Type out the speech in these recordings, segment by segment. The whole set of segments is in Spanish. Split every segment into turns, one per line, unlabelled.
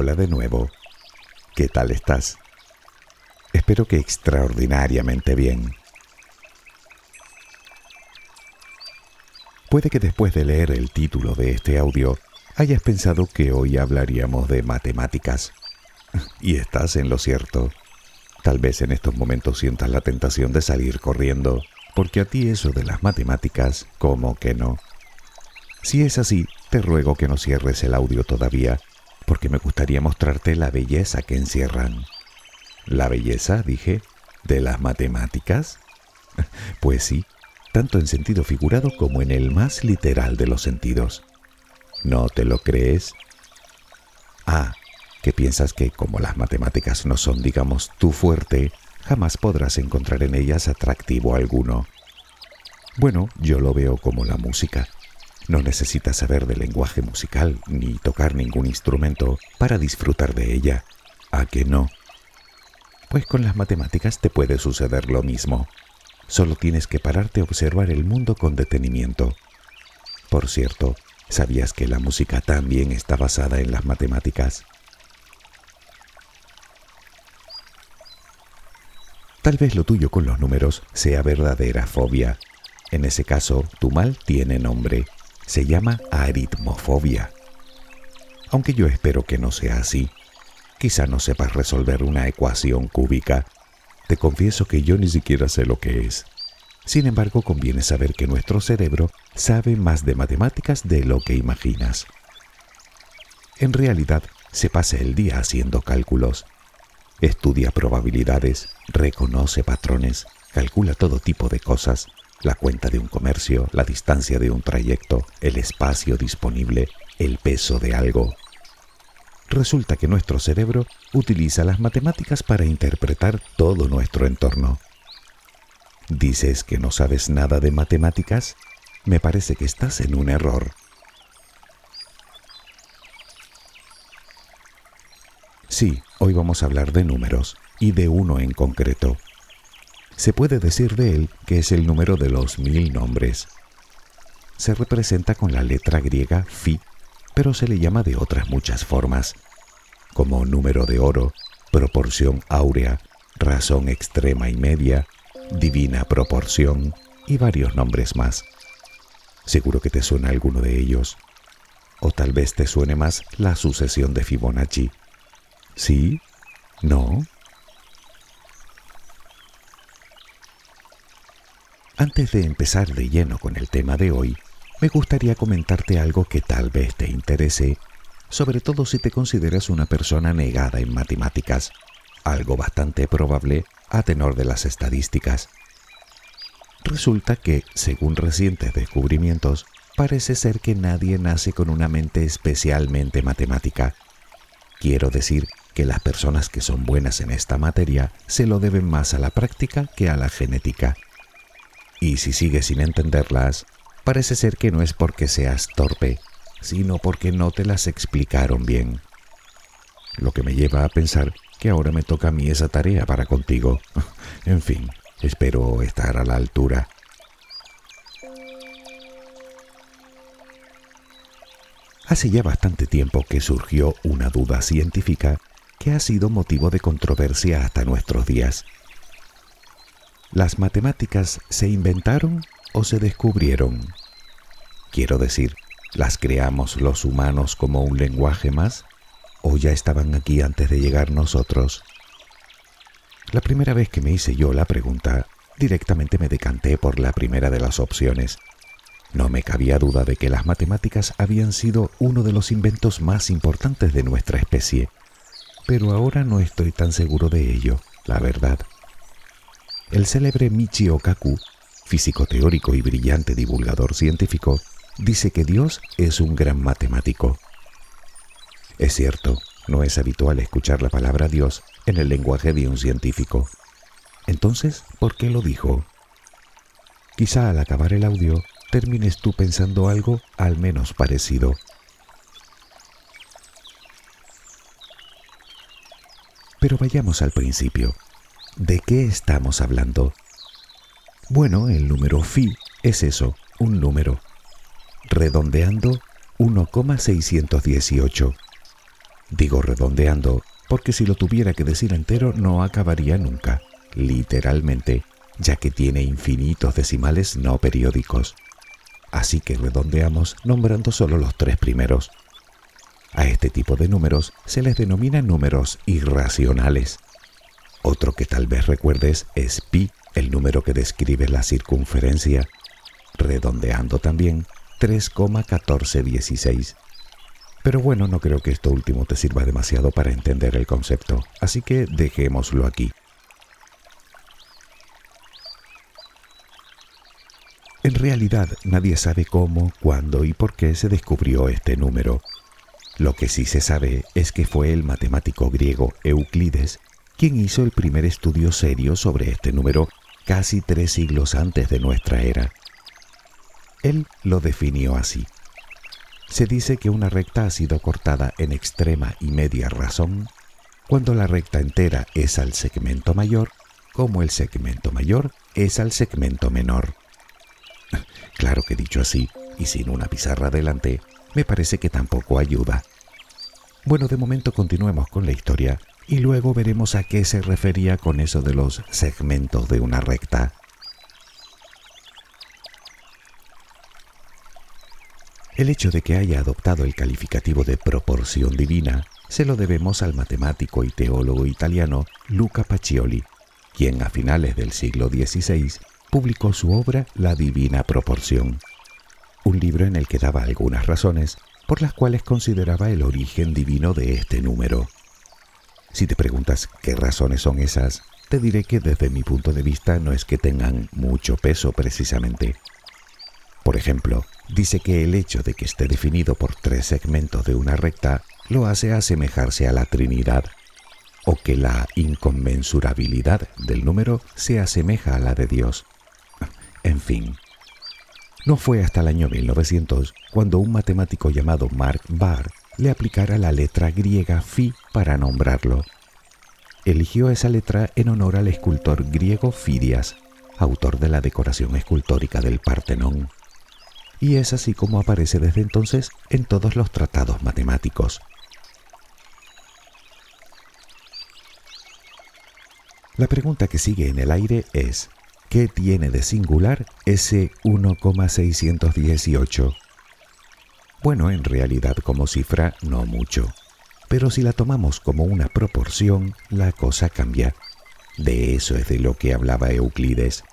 Hola de nuevo. ¿Qué tal estás? Espero que extraordinariamente bien. Puede que después de leer el título de este audio hayas pensado que hoy hablaríamos de matemáticas. Y estás en lo cierto. Tal vez en estos momentos sientas la tentación de salir corriendo, porque a ti eso de las matemáticas, como que no. Si es así, te ruego que no cierres el audio todavía, porque me gustaría mostrarte la belleza que encierran. ¿La belleza, dije, de las matemáticas? Pues sí, tanto en sentido figurado como en el más literal de los sentidos. ¿No te lo crees? Ah, que piensas que como las matemáticas no son, digamos, tu fuerte, jamás podrás encontrar en ellas atractivo alguno. Bueno, yo lo veo como la música. No necesitas saber de lenguaje musical ni tocar ningún instrumento para disfrutar de ella. ¿A que no? Pues con las matemáticas te puede suceder lo mismo. Solo tienes que pararte a observar el mundo con detenimiento. Por cierto, ¿sabías que la música también está basada en las matemáticas? Tal vez lo tuyo con los números sea verdadera fobia. En ese caso, tu mal tiene nombre. Se llama aritmofobia. Aunque yo espero que no sea así. Quizá no sepas resolver una ecuación cúbica. Te confieso que yo ni siquiera sé lo que es. Sin embargo, conviene saber que nuestro cerebro sabe más de matemáticas de lo que imaginas. En realidad, se pasa el día haciendo cálculos Estudia probabilidades, reconoce patrones, calcula todo tipo de cosas, la cuenta de un comercio, la distancia de un trayecto, el espacio disponible, el peso de algo. Resulta que nuestro cerebro utiliza las matemáticas para interpretar todo nuestro entorno. ¿Dices que no sabes nada de matemáticas? Me parece que estás en un error. Sí, hoy vamos a hablar de números y de uno en concreto. Se puede decir de él que es el número de los mil nombres. Se representa con la letra griega Phi, pero se le llama de otras muchas formas, como número de oro, proporción áurea, razón extrema y media, divina proporción y varios nombres más. Seguro que te suena alguno de ellos. O tal vez te suene más la sucesión de Fibonacci ¿Sí? ¿No? Antes de empezar de lleno con el tema de hoy, me gustaría comentarte algo que tal vez te interese, sobre todo si te consideras una persona negada en matemáticas, algo bastante probable a tenor de las estadísticas. Resulta que, según recientes descubrimientos, parece ser que nadie nace con una mente especialmente matemática. Quiero decir que las personas que son buenas en esta materia se lo deben más a la práctica que a la genética. Y si sigues sin entenderlas, parece ser que no es porque seas torpe, sino porque no te las explicaron bien. Lo que me lleva a pensar que ahora me toca a mí esa tarea para contigo. en fin, espero estar a la altura. Hace ya bastante tiempo que surgió una duda científica que ha sido motivo de controversia hasta nuestros días. ¿Las matemáticas se inventaron o se descubrieron? Quiero decir, ¿las creamos los humanos como un lenguaje más o ya estaban aquí antes de llegar nosotros? La primera vez que me hice yo la pregunta, directamente me decanté por la primera de las opciones. No me cabía duda de que las matemáticas habían sido uno de los inventos más importantes de nuestra especie pero ahora no estoy tan seguro de ello, la verdad. El célebre Michio Kaku, físico teórico y brillante divulgador científico, dice que Dios es un gran matemático. Es cierto, no es habitual escuchar la palabra Dios en el lenguaje de un científico. Entonces, ¿por qué lo dijo? Quizá al acabar el audio termines tú pensando algo al menos parecido. Pero vayamos al principio. ¿De qué estamos hablando? Bueno, el número phi es eso, un número. Redondeando 1,618. Digo redondeando porque si lo tuviera que decir entero no acabaría nunca, literalmente, ya que tiene infinitos decimales no periódicos. Así que redondeamos nombrando solo los tres primeros. A este tipo de números se les denomina números irracionales. Otro que tal vez recuerdes es pi, el número que describe la circunferencia, redondeando también 3,1416. Pero bueno, no creo que esto último te sirva demasiado para entender el concepto, así que dejémoslo aquí. En realidad nadie sabe cómo, cuándo y por qué se descubrió este número. Lo que sí se sabe es que fue el matemático griego Euclides quien hizo el primer estudio serio sobre este número casi tres siglos antes de nuestra era. Él lo definió así. Se dice que una recta ha sido cortada en extrema y media razón cuando la recta entera es al segmento mayor, como el segmento mayor es al segmento menor. Claro que dicho así, y sin una pizarra delante, me parece que tampoco ayuda. Bueno, de momento continuemos con la historia y luego veremos a qué se refería con eso de los segmentos de una recta. El hecho de que haya adoptado el calificativo de proporción divina se lo debemos al matemático y teólogo italiano Luca Pacioli, quien a finales del siglo XVI publicó su obra La Divina Proporción, un libro en el que daba algunas razones por las cuales consideraba el origen divino de este número. Si te preguntas qué razones son esas, te diré que desde mi punto de vista no es que tengan mucho peso precisamente. Por ejemplo, dice que el hecho de que esté definido por tres segmentos de una recta lo hace asemejarse a la Trinidad, o que la inconmensurabilidad del número se asemeja a la de Dios. En fin, no fue hasta el año 1900 cuando un matemático llamado Mark Barr le aplicara la letra griega Phi para nombrarlo. Eligió esa letra en honor al escultor griego Fidias, autor de la decoración escultórica del Partenón y es así como aparece desde entonces en todos los tratados matemáticos. La pregunta que sigue en el aire es, ¿qué tiene de singular ese 1,618? Bueno, en realidad como cifra no mucho, pero si la tomamos como una proporción, la cosa cambia. De eso es de lo que hablaba Euclides,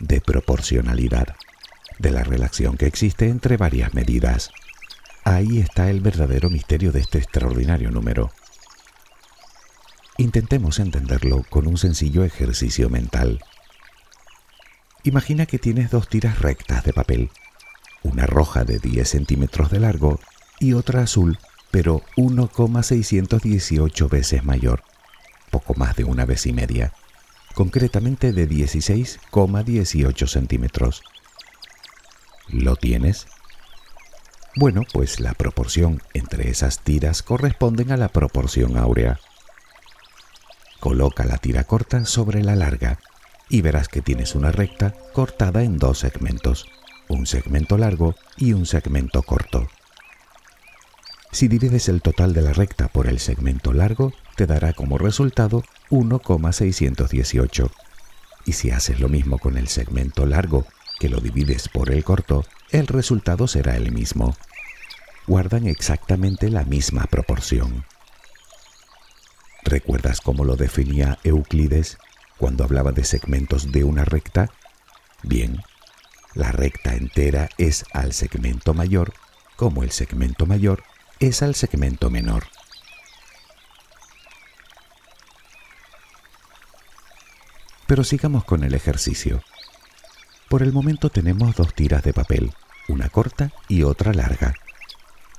de proporcionalidad de la relación que existe entre varias medidas. Ahí está el verdadero misterio de este extraordinario número. Intentemos entenderlo con un sencillo ejercicio mental. Imagina que tienes dos tiras rectas de papel, una roja de 10 centímetros de largo y otra azul, pero 1,618 veces mayor, poco más de una vez y media, concretamente de 16,18 centímetros. ¿Lo tienes? Bueno, pues la proporción entre esas tiras corresponden a la proporción áurea. Coloca la tira corta sobre la larga y verás que tienes una recta cortada en dos segmentos, un segmento largo y un segmento corto. Si divides el total de la recta por el segmento largo, te dará como resultado 1,618. Y si haces lo mismo con el segmento largo que lo divides por el corto, el resultado será el mismo. Guardan exactamente la misma proporción. ¿Recuerdas cómo lo definía Euclides cuando hablaba de segmentos de una recta? Bien, la recta entera es al segmento mayor como el segmento mayor es al segmento menor. Pero sigamos con el ejercicio. Por el momento tenemos dos tiras de papel, una corta y otra larga.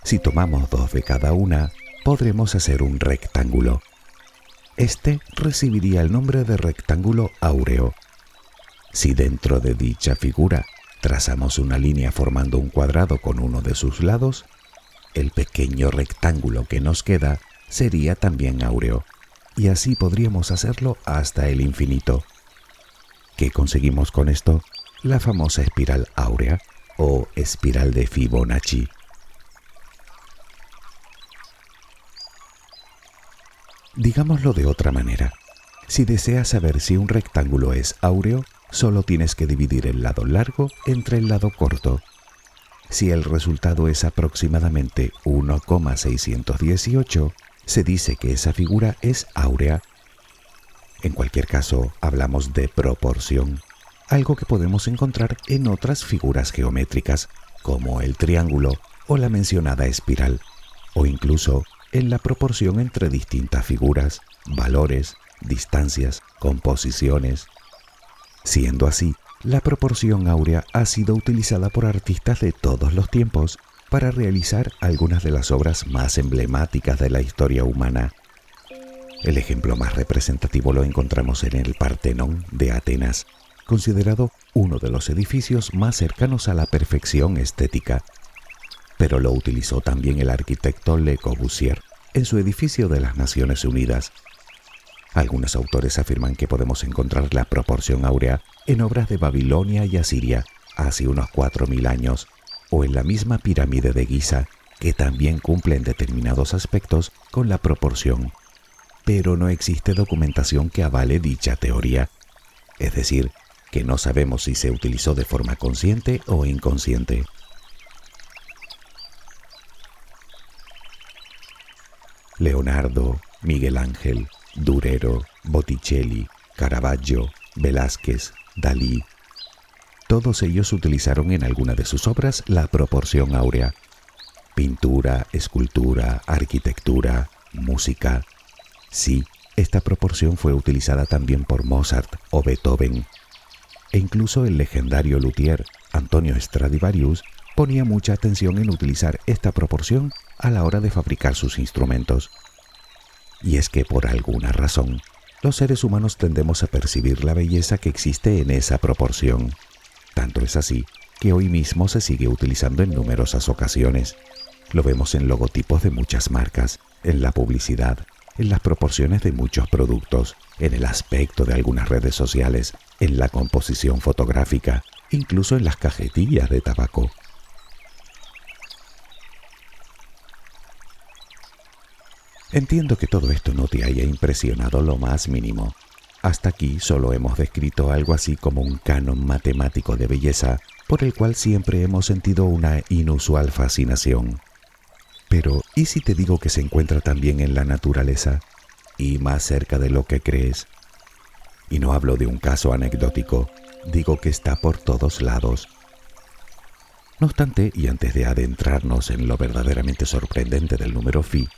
Si tomamos dos de cada una, podremos hacer un rectángulo. Este recibiría el nombre de rectángulo áureo. Si dentro de dicha figura trazamos una línea formando un cuadrado con uno de sus lados, el pequeño rectángulo que nos queda sería también áureo, y así podríamos hacerlo hasta el infinito. ¿Qué conseguimos con esto? la famosa espiral áurea o espiral de Fibonacci. Digámoslo de otra manera. Si deseas saber si un rectángulo es áureo, solo tienes que dividir el lado largo entre el lado corto. Si el resultado es aproximadamente 1,618, se dice que esa figura es áurea. En cualquier caso, hablamos de proporción, algo que podemos encontrar en otras figuras geométricas, como el triángulo o la mencionada espiral, o incluso en la proporción entre distintas figuras, valores, distancias, composiciones. Siendo así, la proporción áurea ha sido utilizada por artistas de todos los tiempos para realizar algunas de las obras más emblemáticas de la historia humana. El ejemplo más representativo lo encontramos en el Partenón de Atenas, considerado uno de los edificios más cercanos a la perfección estética. Pero lo utilizó también el arquitecto Le Corbusier en su edificio de las Naciones Unidas. Algunos autores afirman que podemos encontrar la proporción áurea en obras de Babilonia y Asiria hace unos 4.000 años, o en la misma pirámide de Giza, que también cumplen determinados aspectos con la proporción. Pero no existe documentación que avale dicha teoría, es decir, que no sabemos si se utilizó de forma consciente o inconsciente. Leonardo, Miguel Ángel, Durero, Botticelli, Caravaggio, Velázquez, Dalí. Todos ellos utilizaron en alguna de sus obras la proporción áurea. Pintura, escultura, arquitectura, música. Sí, esta proporción fue utilizada también por Mozart o Beethoven. E incluso el legendario luthier Antonio Stradivarius ponía mucha atención en utilizar esta proporción a la hora de fabricar sus instrumentos. Y es que por alguna razón, los seres humanos tendemos a percibir la belleza que existe en esa proporción. Tanto es así que hoy mismo se sigue utilizando en numerosas ocasiones. Lo vemos en logotipos de muchas marcas, en la publicidad, en las proporciones de muchos productos, en el aspecto de algunas redes sociales, en la composición fotográfica, incluso en las cajetillas de tabaco. Entiendo que todo esto no te haya impresionado lo más mínimo. Hasta aquí solo hemos descrito algo así como un canon matemático de belleza por el cual siempre hemos sentido una inusual fascinación. Pero, ¿y si te digo que se encuentra también en la naturaleza y más cerca de lo que crees? Y no hablo de un caso anecdótico, digo que está por todos lados. No obstante, y antes de adentrarnos en lo verdaderamente sorprendente del número phi,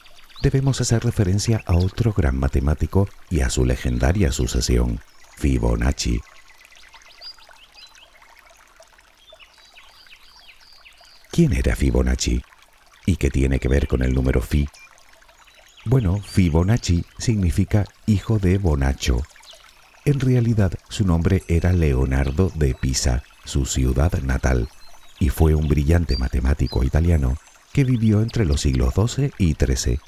debemos hacer referencia a otro gran matemático y a su legendaria sucesión, Fibonacci. ¿Quién era Fibonacci? ¿Y qué tiene que ver con el número Fi? Bueno, Fibonacci significa hijo de Bonacho. En realidad su nombre era Leonardo de Pisa, su ciudad natal, y fue un brillante matemático italiano que vivió entre los siglos XII y XIII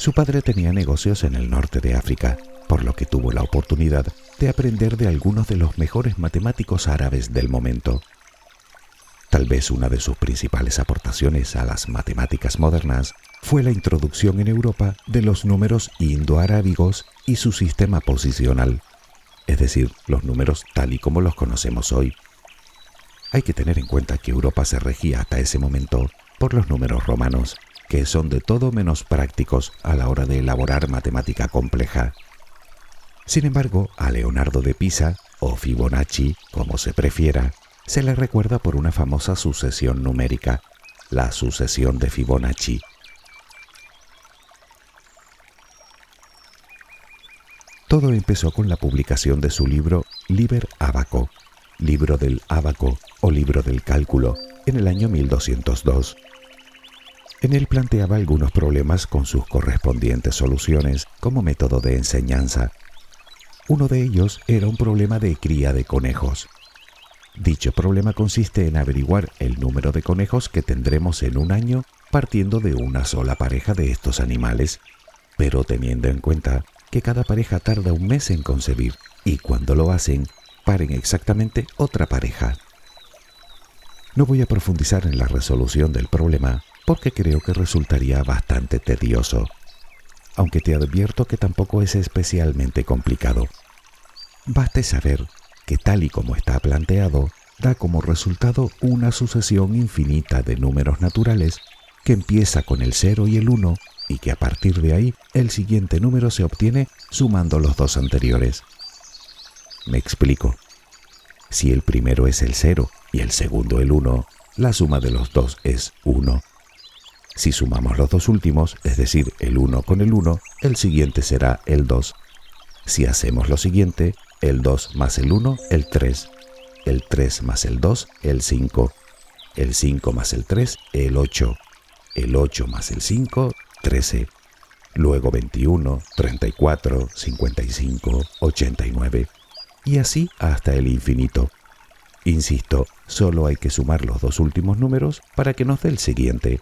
su padre tenía negocios en el norte de África, por lo que tuvo la oportunidad de aprender de algunos de los mejores matemáticos árabes del momento. Tal vez una de sus principales aportaciones a las matemáticas modernas fue la introducción en Europa de los números indoarábigos y su sistema posicional, es decir, los números tal y como los conocemos hoy. Hay que tener en cuenta que Europa se regía hasta ese momento por los números romanos, que son de todo menos prácticos a la hora de elaborar matemática compleja. Sin embargo, a Leonardo de Pisa, o Fibonacci, como se prefiera, se le recuerda por una famosa sucesión numérica, la sucesión de Fibonacci. Todo empezó con la publicación de su libro Liber Abaco, libro del Abaco o libro del cálculo, en el año 1202. En él planteaba algunos problemas con sus correspondientes soluciones como método de enseñanza. Uno de ellos era un problema de cría de conejos. Dicho problema consiste en averiguar el número de conejos que tendremos en un año partiendo de una sola pareja de estos animales, pero teniendo en cuenta que cada pareja tarda un mes en concebir y cuando lo hacen, paren exactamente otra pareja. No voy a profundizar en la resolución del problema porque creo que resultaría bastante tedioso. aunque te advierto que tampoco es especialmente complicado. Baste saber que tal y como está planteado, da como resultado una sucesión infinita de números naturales que empieza con el 0 y el 1 y que a partir de ahí el siguiente número se obtiene sumando los dos anteriores. Me explico. Si el primero es el 0 y el segundo el 1, la suma de los dos es 1. Si sumamos los dos últimos, es decir, el 1 con el 1, el siguiente será el 2. Si hacemos lo siguiente, el 2 más el 1, el 3. El 3 más el 2, el 5. El 5 más el 3, el 8. El 8 más el 5, 13. Luego 21, 34, 55, 89. Y así hasta el infinito. Insisto, solo hay que sumar los dos últimos números para que nos dé el siguiente.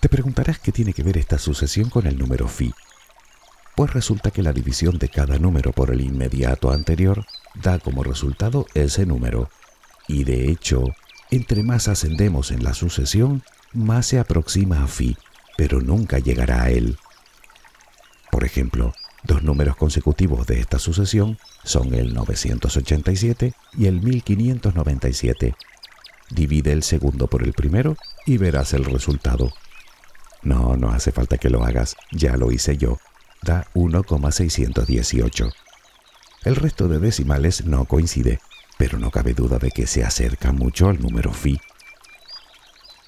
Te preguntarás qué tiene que ver esta sucesión con el número phi. Pues resulta que la división de cada número por el inmediato anterior da como resultado ese número. Y de hecho, entre más ascendemos en la sucesión, más se aproxima a phi, pero nunca llegará a él. Por ejemplo, dos números consecutivos de esta sucesión son el 987 y el 1597. Divide el segundo por el primero y verás el resultado. No, no hace falta que lo hagas, ya lo hice yo. Da 1,618. El resto de decimales no coincide, pero no cabe duda de que se acerca mucho al número phi.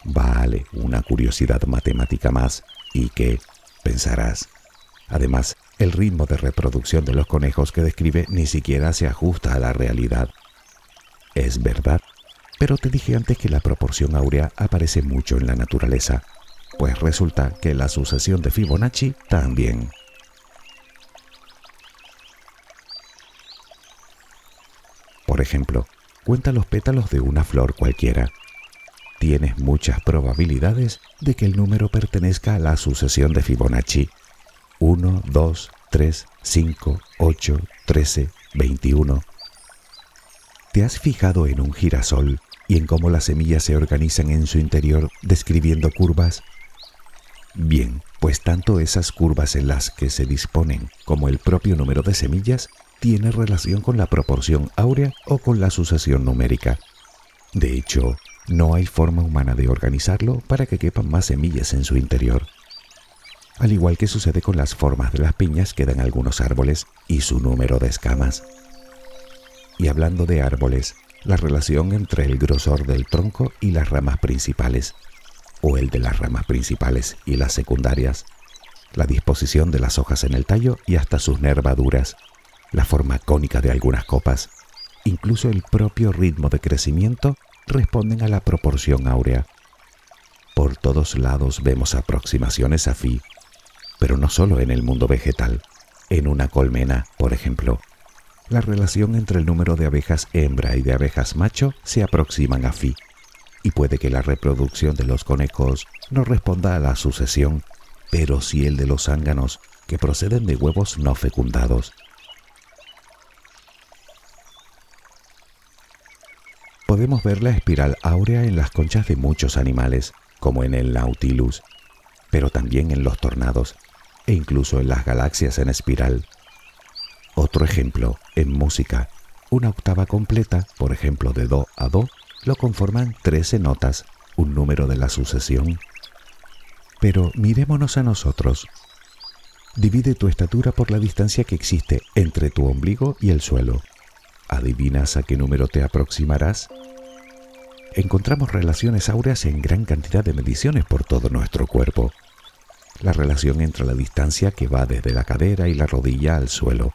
Vale, una curiosidad matemática más, y que, pensarás, además, el ritmo de reproducción de los conejos que describe ni siquiera se ajusta a la realidad. Es verdad, pero te dije antes que la proporción áurea aparece mucho en la naturaleza pues resulta que la sucesión de Fibonacci también. Por ejemplo, cuenta los pétalos de una flor cualquiera. Tienes muchas probabilidades de que el número pertenezca a la sucesión de Fibonacci. 1, 2, 3, 5, 8, 13, 21. ¿Te has fijado en un girasol y en cómo las semillas se organizan en su interior describiendo curvas? Bien, pues tanto esas curvas en las que se disponen como el propio número de semillas tiene relación con la proporción áurea o con la sucesión numérica. De hecho, no hay forma humana de organizarlo para que quepan más semillas en su interior. Al igual que sucede con las formas de las piñas que dan algunos árboles y su número de escamas. Y hablando de árboles, la relación entre el grosor del tronco y las ramas principales o el de las ramas principales y las secundarias, la disposición de las hojas en el tallo y hasta sus nervaduras, la forma cónica de algunas copas, incluso el propio ritmo de crecimiento responden a la proporción áurea. Por todos lados vemos aproximaciones a phi, pero no solo en el mundo vegetal. En una colmena, por ejemplo, la relación entre el número de abejas hembra y de abejas macho se aproximan a phi y puede que la reproducción de los conejos no responda a la sucesión, pero sí el de los zánganos que proceden de huevos no fecundados. Podemos ver la espiral áurea en las conchas de muchos animales, como en el Nautilus, pero también en los tornados e incluso en las galaxias en espiral. Otro ejemplo, en música, una octava completa, por ejemplo de Do a Do, lo conforman 13 notas, un número de la sucesión. Pero mirémonos a nosotros. Divide tu estatura por la distancia que existe entre tu ombligo y el suelo. ¿Adivinas a qué número te aproximarás? Encontramos relaciones áureas en gran cantidad de mediciones por todo nuestro cuerpo. La relación entre la distancia que va desde la cadera y la rodilla al suelo,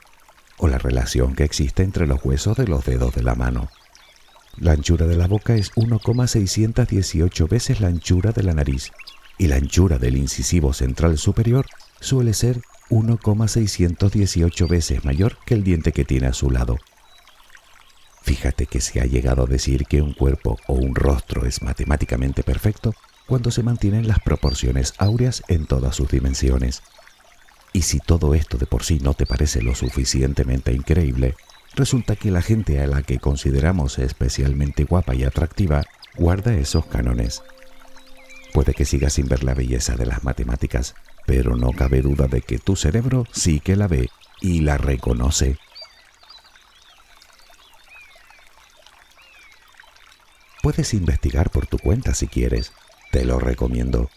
o la relación que existe entre los huesos de los dedos de la mano. La anchura de la boca es 1,618 veces la anchura de la nariz y la anchura del incisivo central superior suele ser 1,618 veces mayor que el diente que tiene a su lado. Fíjate que se ha llegado a decir que un cuerpo o un rostro es matemáticamente perfecto cuando se mantienen las proporciones áureas en todas sus dimensiones. Y si todo esto de por sí no te parece lo suficientemente increíble, resulta que la gente a la que consideramos especialmente guapa y atractiva guarda esos cánones. Puede que sigas sin ver la belleza de las matemáticas, pero no cabe duda de que tu cerebro sí que la ve y la reconoce. Puedes investigar por tu cuenta si quieres, te lo recomiendo.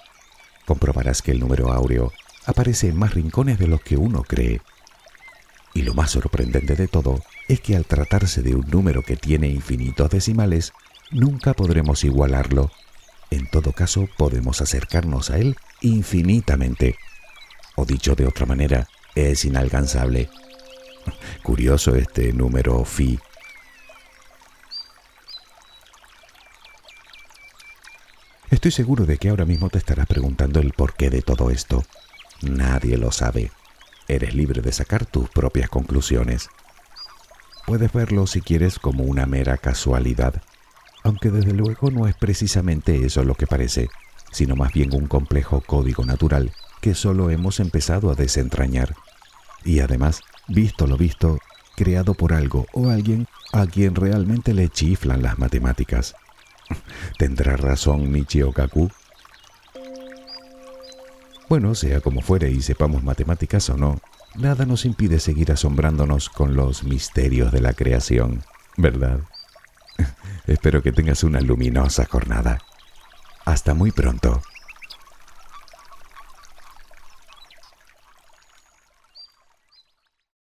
Comprobarás que el número áureo aparece en más rincones de los que uno cree. Y lo más sorprendente de todo es que al tratarse de un número que tiene infinitos decimales, nunca podremos igualarlo. En todo caso, podemos acercarnos a él infinitamente. O dicho de otra manera, es inalcanzable. Curioso este número phi. Estoy seguro de que ahora mismo te estarás preguntando el porqué de todo esto. Nadie lo sabe. Eres libre de sacar tus propias conclusiones. Puedes verlo si quieres como una mera casualidad, aunque desde luego no es precisamente eso lo que parece, sino más bien un complejo código natural que solo hemos empezado a desentrañar. Y además, visto lo visto, creado por algo o alguien a quien realmente le chiflan las matemáticas. ¿Tendrá razón Michio Kaku? Bueno, sea como fuere y sepamos matemáticas o no, nada nos impide seguir asombrándonos con los misterios de la creación, ¿verdad? Espero que tengas una luminosa jornada. Hasta muy pronto.